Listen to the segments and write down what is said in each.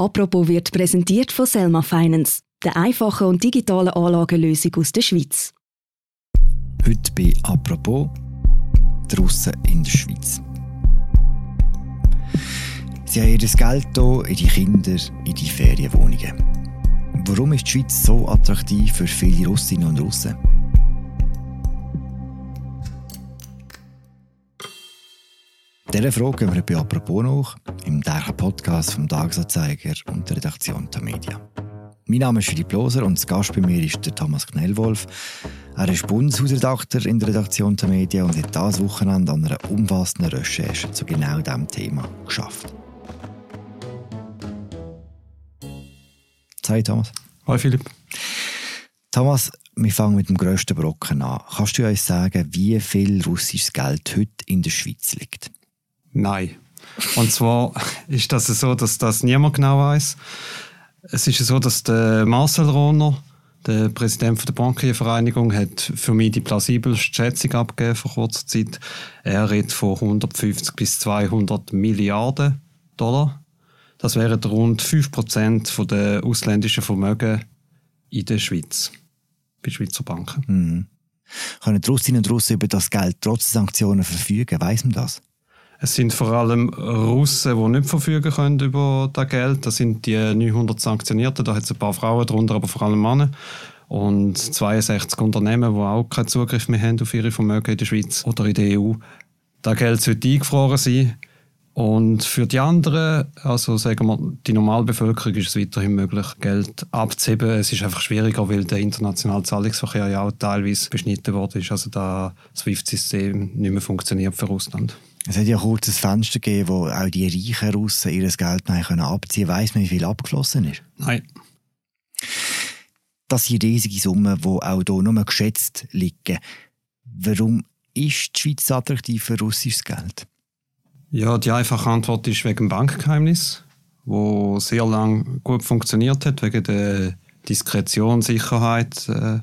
Apropos wird präsentiert von Selma Finance, der einfachen und digitalen Anlagenlösung aus der Schweiz. Heute bei Apropos draussen in der Schweiz. Sie haben ihr Geld hier in die Kinder, in die Ferienwohnungen. Warum ist die Schweiz so attraktiv für viele Russinnen und Russen? Dieser Frage gehen wir bei «Apropos» nach, im täglichen Podcast vom Tagesanzeiger und der Redaktion der Media. Mein Name ist Philipp Loser und das Gast bei mir ist der Thomas Knellwolf. Er ist Bundeshausredakteur in der Redaktion der Media und hat dieses Wochenende an einer umfassenden Recherche zu genau diesem Thema geschafft. Hi Thomas. Hi Philipp. Thomas, wir fangen mit dem grössten Brocken an. Kannst du uns sagen, wie viel russisches Geld heute in der Schweiz liegt? Nein. Und zwar ist das so, dass das niemand genau weiß. Es ist so, dass der Marcel Rohner, der Präsident der Bankenvereinigung, hat für mich die plausibelste Schätzung abgegeben vor kurzer Zeit. Er redet von 150 bis 200 Milliarden Dollar. Das wären rund 5% der ausländischen Vermögen in der Schweiz, bei Schweizer Banken. Mhm. Können die Russinnen und Russen über das Geld trotz Sanktionen verfügen? Weiß man das? Es sind vor allem Russen, die nicht verfügen können über das Geld. Das sind die 900 Sanktionierten. Da hat es ein paar Frauen darunter, aber vor allem Männer. Und 62 Unternehmen, die auch keinen Zugriff mehr haben auf ihre Vermögen in der Schweiz oder in der EU. Das Geld sollte eingefroren sein. Und für die anderen, also sagen wir, die Normalbevölkerung ist es weiterhin möglich, Geld abzuheben. Es ist einfach schwieriger, weil der internationale Zahlungsverkehr ja auch teilweise beschnitten worden ist. Also das SWIFT-System nicht mehr funktioniert für Russland. Es hat ja kurz ein Fenster gegeben, wo auch die reichen Russen ihr Geld abziehen können. Weiss man, wie viel abgeschlossen ist? Nein. Das sind riesige Summen, die auch hier nur geschätzt liegen. Warum ist die Schweiz attraktiv für russisches Geld? Ja, die einfache Antwort ist wegen dem Bankgeheimnis, wo sehr lange gut funktioniert hat, wegen der Diskretion, Sicherheit, äh,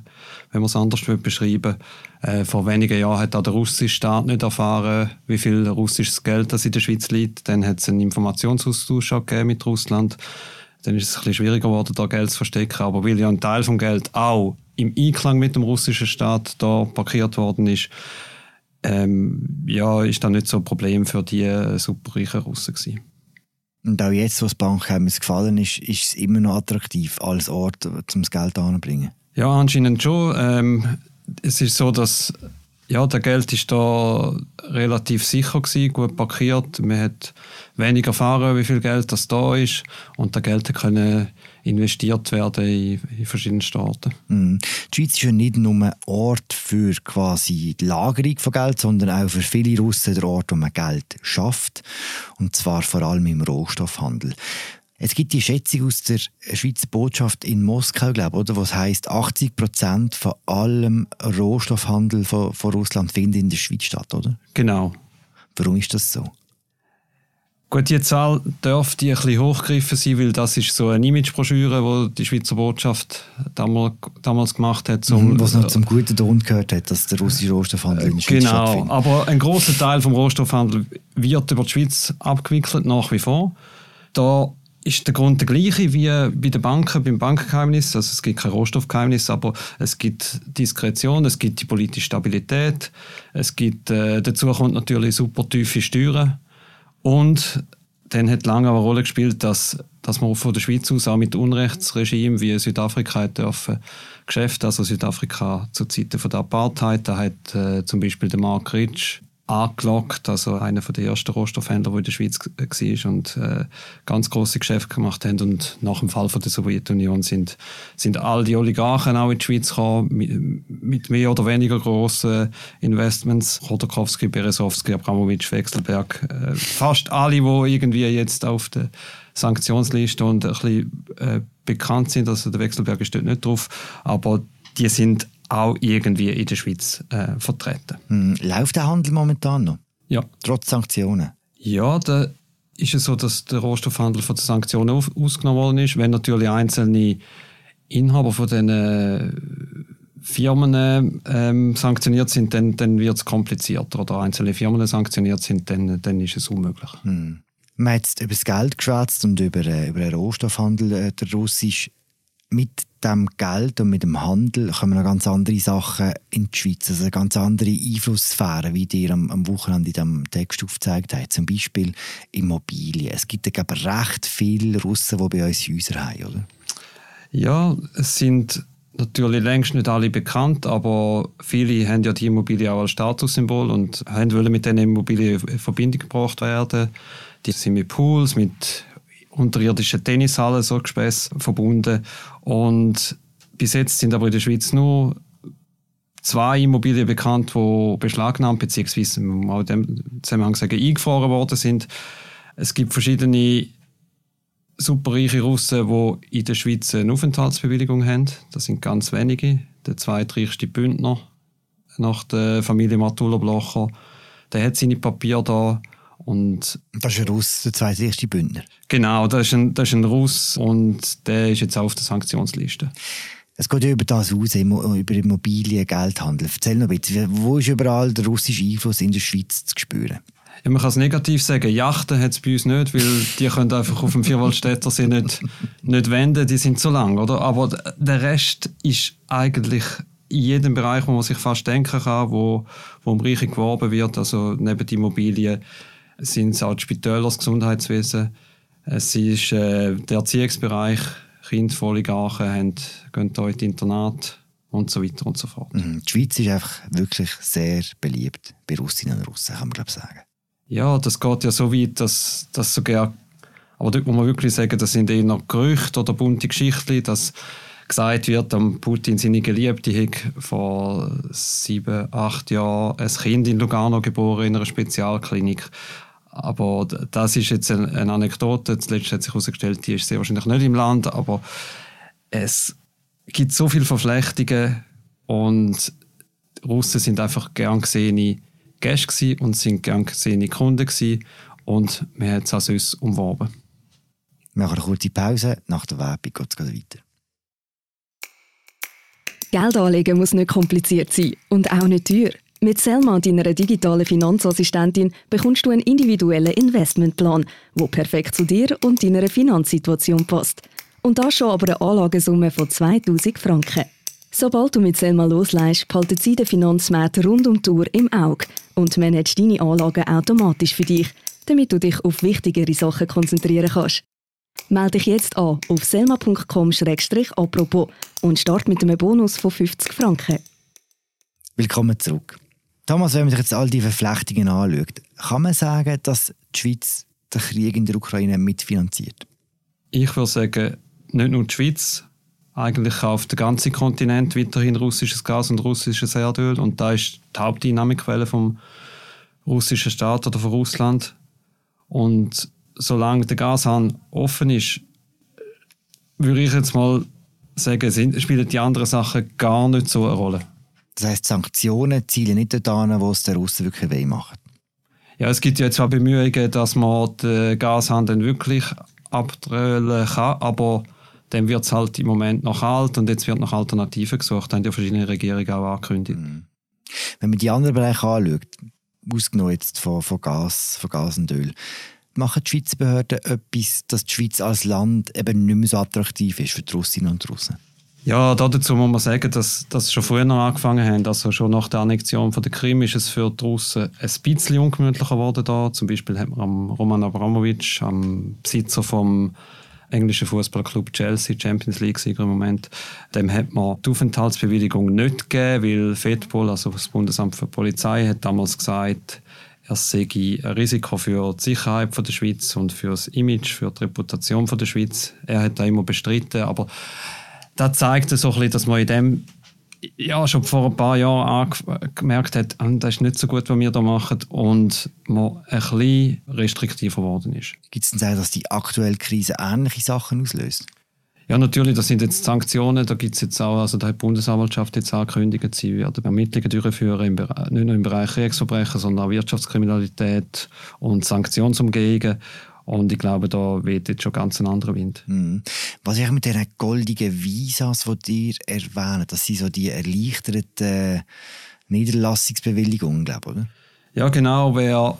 wenn man es anders beschreiben äh, Vor wenigen Jahren hat auch der russische Staat nicht erfahren, wie viel russisches Geld das in der Schweiz liegt. Dann hat es einen Informationsaustausch mit Russland. Dann ist es ein bisschen schwieriger geworden, da Geld zu verstecken. Aber weil ja ein Teil vom Geld auch im Einklang mit dem russischen Staat da parkiert worden ist, ähm, ja, ist das nicht so ein Problem für die äh, superreichen Russen gewesen. Und auch jetzt, wo das Bankgeheimnis gefallen ist, ist es immer noch attraktiv als Ort, um das Geld anzubringen? Ja, anscheinend schon. Ähm, es ist so, dass ja, der Geld ist da relativ sicher gewesen, gut parkiert. Man hat wenig erfahren, wie viel Geld das da ist und das Geld können investiert werden in, in verschiedenen Staaten. Mm. Die Schweiz ist ja nicht nur ein Ort für quasi die Lagerung von Geld, sondern auch für viele Russen der Ort, wo man Geld schafft und zwar vor allem im Rohstoffhandel. Es gibt die Schätzung aus der Schweizer Botschaft in Moskau, glaube oder, was heißt 80 Prozent von allem Rohstoffhandel von, von Russland findet in der Schweiz statt, oder? Genau. Warum ist das so? Gut, die Zahl dürfte ein bisschen hochgegriffen sein, weil das ist so eine Imagebroschüre, die die Schweizer Botschaft damals, damals gemacht hat. Zum, mhm, was noch zum guten Ton gehört hat, dass der russische Rohstoffhandel in der Schweiz genau, stattfindet. Genau, aber ein großer Teil vom Rohstoffhandel wird über die Schweiz abgewickelt, nach wie vor. Da ist der Grund der gleiche wie bei den Banken, beim Bankgeheimnis. Also es gibt kein Rohstoffgeheimnis, aber es gibt Diskretion, es gibt die politische Stabilität, es gibt, äh, dazu kommt natürlich super tiefe Steuern und dann hat lange eine Rolle gespielt, dass, dass man von der Schweiz aus auch mit Unrechtsregimen wie Südafrika dürfen Geschäfte, also Südafrika zu Zeiten der Apartheid, da hat äh, zum Beispiel der Mark Ritsch angelockt, also einer der ersten Rohstoffhändler, der in der Schweiz war und äh, ganz große Geschäfte gemacht haben. Und nach dem Fall von der Sowjetunion sind, sind all die Oligarchen auch in die Schweiz gekommen, mit, mit mehr oder weniger grossen Investments. Chodorkowski, Beresowski, Abramowitsch, Wechselberg, äh, fast alle, die irgendwie jetzt auf der Sanktionsliste und ein bisschen äh, bekannt sind, also der Wechselberg ist dort nicht drauf, aber die sind auch irgendwie in der Schweiz äh, vertreten. Hm, läuft der Handel momentan noch? Ja. Trotz Sanktionen? Ja, da ist es so, dass der Rohstoffhandel von den Sanktionen auf, ausgenommen worden ist. Wenn natürlich einzelne Inhaber von diesen äh, Firmen ähm, sanktioniert sind, dann, dann wird es komplizierter. Oder einzelne Firmen sanktioniert sind, dann, dann ist es unmöglich. Hm. Man hat jetzt über das Geld geschwätzt und über, äh, über den Rohstoffhandel, äh, der russisch. Mit dem Geld und mit dem Handel kommen noch ganz andere Sachen in die Schweiz, also ganz andere Einflusssphären, wie dir am, am Wochenende in diesem Text aufgezeigt hat. Zum Beispiel Immobilien. Es gibt ja recht viele Russen, die bei uns Häuser haben, oder? Ja, es sind natürlich längst nicht alle bekannt, aber viele haben ja die Immobilien auch als Statussymbol und wollen mit diesen Immobilien in Verbindung gebracht werden. Die sind mit Pools, mit unterirdischen Tennishallen, so Gespäss verbunden. Und bis jetzt sind aber in der Schweiz nur zwei Immobilien bekannt, die beschlagnahmt bzw. auch in dem Zusammenhang sagen, eingefroren worden sind. Es gibt verschiedene superreiche Russen, die in der Schweiz eine Aufenthaltsbewilligung haben. Das sind ganz wenige. Der zweitreichste Bündner nach der Familie Matuller-Blocher, der hat seine Papiere da. Und das ist ein Russ, der zweitreichste Bündner? Genau, das ist, ein, das ist ein Russ und der ist jetzt auch auf der Sanktionsliste. Es geht ja über das aus, über Immobilien, Geldhandel. Erzähl noch ein bisschen, wo ist überall der russische Einfluss in der Schweiz zu spüren? Ja, man kann es negativ sagen, Yachten hat es bei uns nicht, weil die können einfach auf dem Vierwaldstätter sie nicht, nicht wenden, die sind zu lang, oder? Aber der Rest ist eigentlich in jedem Bereich, wo man sich fast denken kann, wo, wo um Reiche geworben wird, also neben Immobilien, sind es auch die Spitäler, das Gesundheitswesen, es ist äh, der Erziehungsbereich, Oligarchen haben, gehen hier in die Internat und so weiter und so fort. Mhm. Die Schweiz ist einfach wirklich sehr beliebt bei Russinnen und Russen, kann man glaube sagen. Ja, das geht ja so weit, dass, dass sogar, aber dort muss man wirklich sagen, das sind eher Gerüchte oder bunte Geschichten, dass gesagt wird, am Putin seine Geliebte hat vor sieben, acht Jahren ein Kind in Lugano geboren in einer Spezialklinik. Aber das ist jetzt eine Anekdote. Zuletzt hat sich herausgestellt, die ist sehr wahrscheinlich nicht im Land, aber es gibt so viele Verflechtungen und Russen sind einfach gern gesehene Gäste und sind gern gesehene Kunden gewesen. und wir haben es auch sonst umworben. Wir machen eine kurze Pause, nach der Werbung geht es weiter. Geld anlegen muss nicht kompliziert sein und auch nicht teuer. Mit Selma, deiner digitalen Finanzassistentin, bekommst du einen individuellen Investmentplan, der perfekt zu dir und deiner Finanzsituation passt. Und das schon aber eine Anlagesumme von 2000 Franken. Sobald du mit Selma loslässt, behalten sie den Finanzmarkt rund um die Uhr im Auge und managt deine Anlagen automatisch für dich, damit du dich auf wichtigere Sachen konzentrieren kannst. Melde dich jetzt an auf selma.com-apropos und start mit einem Bonus von 50 Franken. Willkommen zurück. Thomas, wenn man sich jetzt all diese Verflechtungen anschaut, kann man sagen, dass die Schweiz den Krieg in der Ukraine mitfinanziert? Ich würde sagen, nicht nur die Schweiz, eigentlich auf dem ganzen Kontinent weiterhin russisches Gas und russisches Erdöl. Und da ist die Haupteinnahmequelle vom russischen Staat oder von Russland. Und solange der Gashahn offen ist, würde ich jetzt mal sagen, spielen die anderen Sachen gar nicht so eine Rolle. Das heißt, Sanktionen zielen nicht daran, wo es der Russen wirklich weh macht. Ja, es gibt ja zwar Bemühungen, dass man den Gashahn dann wirklich abdrehen kann, aber dann wird es halt im Moment noch kalt und jetzt wird nach Alternativen gesucht. Haben ja verschiedene Regierungen auch angekündigt. Mhm. Wenn man die anderen Bereiche anschaut, ausgenommen jetzt von, von, Gas, von Gas und Öl, machen die Schweizer Behörden etwas, dass die Schweiz als Land eben nicht mehr so attraktiv ist für die Russinnen und Russen? Ja, dazu muss man sagen, dass das schon früher angefangen haben. Also schon nach der Annexion von der Krim ist es für Russen ein bisschen ungemütlicher geworden da. Zum Beispiel hat man am Roman Abramowitsch, am Besitzer vom englischen Fußballclub Chelsea, Champions League-Sieger im Moment, dem hat man die Aufenthaltsbewilligung nicht gegeben, weil FEDPOL, also das Bundesamt für Polizei, hat damals gesagt, er sei ein Risiko für die Sicherheit der Schweiz und für das Image, für die Reputation der Schweiz. Er hat da immer bestritten, aber das zeigt so ein bisschen, dass man in dem ja, schon vor ein paar Jahren gemerkt hat, ah, das ist nicht so gut, was wir da machen und man ein bisschen restriktiver geworden ist. Gibt es denn sagen, dass die aktuelle Krise ähnliche Sachen auslöst? Ja, natürlich, das sind jetzt Sanktionen, da gibt es jetzt auch, also da hat die Bundesanwaltschaft jetzt angekündigt, sie werden Ermittlungen durchführen, im Bereich, nicht nur im Bereich Kriegsverbrechen, sondern auch Wirtschaftskriminalität und Sanktionsumgehungen. Und ich glaube, da weht jetzt schon ganz ein anderer Wind. Mhm. Was ich mit diesen goldigen Visas, die dir erwähnen, das sind so die erleichterten Niederlassungsbewilligungen, glaube ich, oder? Ja, genau. Wer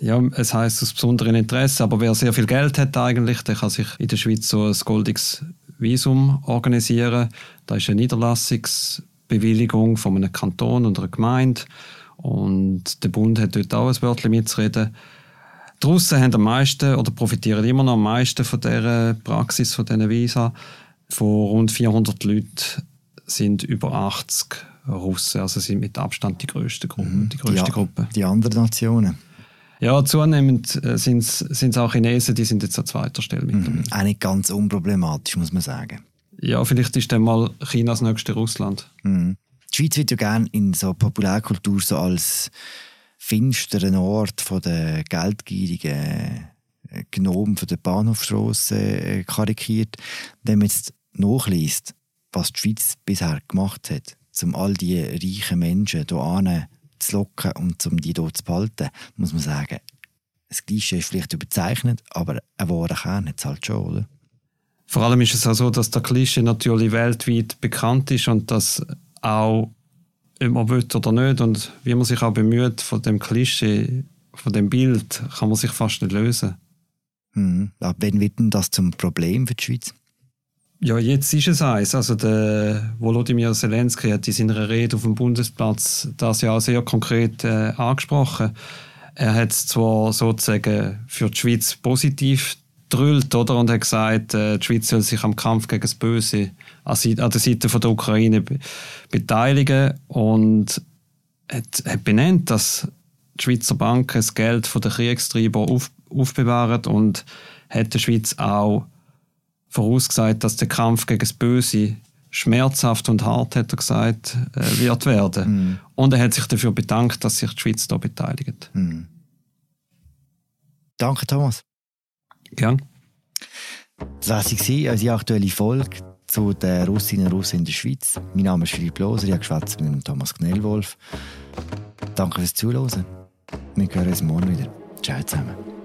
ja, es heißt aus besonderem Interesse, aber wer sehr viel Geld hat eigentlich, der kann sich in der Schweiz so ein goldiges Visum organisieren. Da ist eine Niederlassungsbewilligung von einem Kanton oder einer Gemeinde und der Bund hat dort auch ein Wörtchen mitzureden. Die Russen haben am meisten oder profitieren immer noch am meisten von dieser Praxis, von diesen Visa. Von rund 400 Leuten sind über 80 Russen, also sind mit Abstand die größte Gruppe. Mhm. Die, größte die, Gruppe. die anderen Nationen? Ja, zunehmend äh, sind es auch Chinesen, die sind jetzt an zweiter Stelle mit mhm. Auch nicht ganz unproblematisch, muss man sagen. Ja, vielleicht ist dann mal Chinas nächste Russland. Mhm. Die Schweiz wird ja gerne in so Populärkultur so als finsteren Ort von der geldgierigen äh, Gnomen von der Bahnhofstrasse äh, karikiert. Wenn man jetzt nachliest, was die Schweiz bisher gemacht hat, um all die reichen Menschen hier zu locken und um die hier zu behalten, muss man sagen, das Klischee ist vielleicht überzeichnet, aber ein wahrer Kern hat es halt schon, oder? Vor allem ist es auch so, dass der Klischee natürlich weltweit bekannt ist und dass auch, ob man will oder nicht, und wie man sich auch bemüht, von dem Klischee, von dem Bild, kann man sich fast nicht lösen. Hm. Ab wann wird denn das zum Problem für die Schweiz? Ja, jetzt ist es eins. Also der Volodymyr Zelensky hat in seiner Rede auf dem Bundesplatz das ja auch sehr konkret äh, angesprochen. Er hat es zwar sozusagen für die Schweiz positiv drüllt, oder? Und hat gesagt, äh, die Schweiz soll sich am Kampf gegen das Böse an, der Seite von der Ukraine be beteiligen und hat, hat benannt, dass die Schweizer Banken das Geld von den Kriegstreiber auf, aufbewahren und hat der Schweiz auch vorausgesagt, dass der Kampf gegen das Böse schmerzhaft und hart, hat er gesagt, äh, wird werden. Mm. Und er hat sich dafür bedankt, dass sich die Schweiz da beteiligt. Mm. Danke, Thomas. Gern. Das war unsere aktuelle Folge zu den Russinnen und Russen in der Schweiz. Mein Name ist Philipp Loser, ich habe mit Thomas Knellwolf. Danke fürs Zuhören. Wir hören uns morgen wieder. Ciao zusammen.